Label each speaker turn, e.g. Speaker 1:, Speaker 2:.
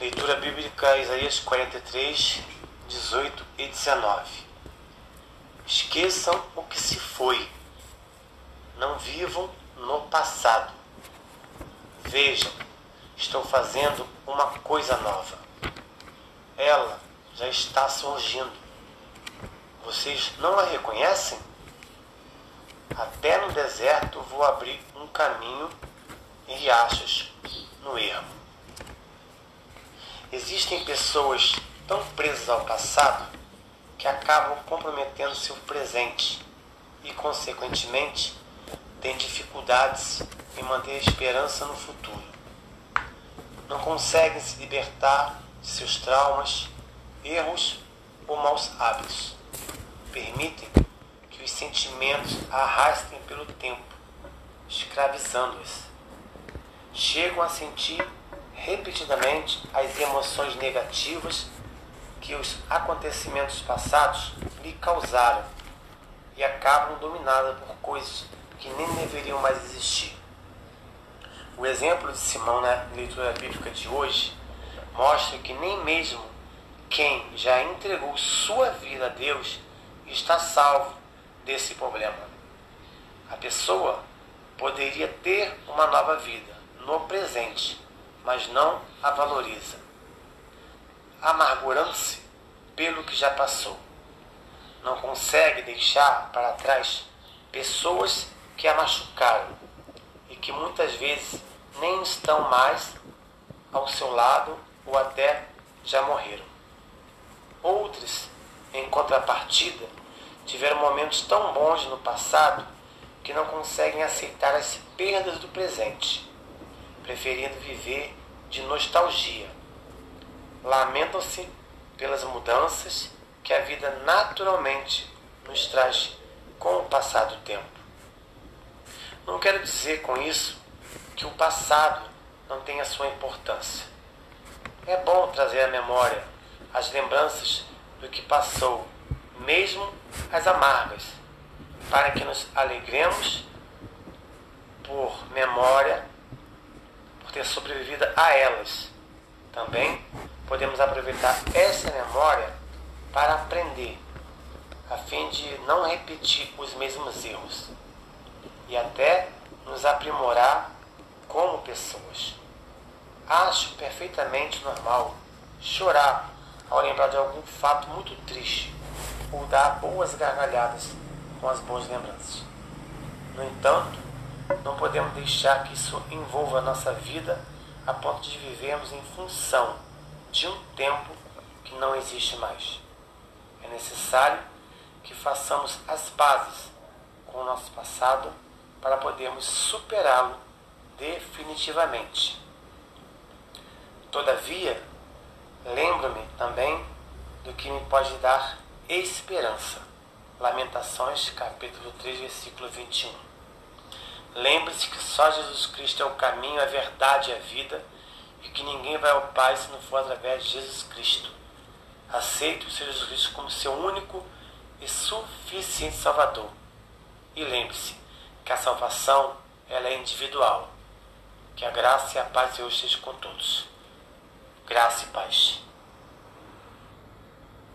Speaker 1: Leitura bíblica Isaías 43, 18 e 19. Esqueçam o que se foi. Não vivam no passado. Vejam, estou fazendo uma coisa nova. Ela já está surgindo. Vocês não a reconhecem? Até no deserto vou abrir um caminho em riachos no ermo. Existem pessoas tão presas ao passado que acabam comprometendo seu presente e, consequentemente, têm dificuldades em manter a esperança no futuro. Não conseguem se libertar de seus traumas, erros ou maus hábitos. Permitem que os sentimentos arrastem pelo tempo, escravizando-os. Chegam a sentir repetidamente as emoções negativas que os acontecimentos passados lhe causaram e acabam dominadas por coisas que nem deveriam mais existir. O exemplo de Simão na leitura bíblica de hoje mostra que nem mesmo quem já entregou sua vida a Deus está salvo desse problema. A pessoa poderia ter uma nova vida no presente, mas não a valoriza, amargurando-se pelo que já passou. Não consegue deixar para trás pessoas que a machucaram e que muitas vezes nem estão mais ao seu lado ou até já morreram. Outros, em contrapartida, tiveram momentos tão bons no passado que não conseguem aceitar as perdas do presente preferindo viver de nostalgia. Lamentam-se pelas mudanças que a vida naturalmente nos traz com o passar do tempo. Não quero dizer com isso que o passado não tenha sua importância. É bom trazer à memória as lembranças do que passou, mesmo as amargas, para que nos alegremos por memória ter sobrevivido a elas. Também podemos aproveitar essa memória para aprender, a fim de não repetir os mesmos erros e até nos aprimorar como pessoas. Acho perfeitamente normal chorar ao lembrar de algum fato muito triste ou dar boas gargalhadas com as boas lembranças. No entanto, não podemos deixar que isso envolva a nossa vida a ponto de vivermos em função de um tempo que não existe mais. É necessário que façamos as bases com o nosso passado para podermos superá-lo definitivamente. Todavia, lembro-me também do que me pode dar esperança. Lamentações, capítulo 3, versículo 21. Lembre-se que só Jesus Cristo é o caminho, a verdade e a vida, e que ninguém vai ao Pai se não for através de Jesus Cristo. Aceite o Senhor Jesus Cristo como seu único e suficiente Salvador. E lembre-se que a salvação ela é individual. Que a graça e a paz de Deus estejam com todos. Graça e paz.